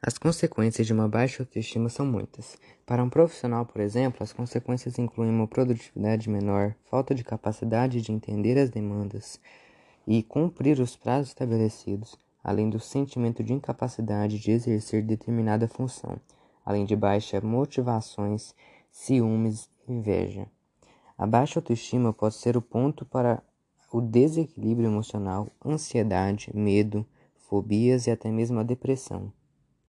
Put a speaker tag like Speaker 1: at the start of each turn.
Speaker 1: As consequências de uma baixa autoestima são muitas. Para um profissional, por exemplo, as consequências incluem uma produtividade menor, falta de capacidade de entender as demandas e cumprir os prazos estabelecidos, além do sentimento de incapacidade de exercer determinada função, além de baixa motivações, ciúmes e inveja. A baixa autoestima pode ser o ponto para o desequilíbrio emocional, ansiedade, medo, fobias e até mesmo a depressão.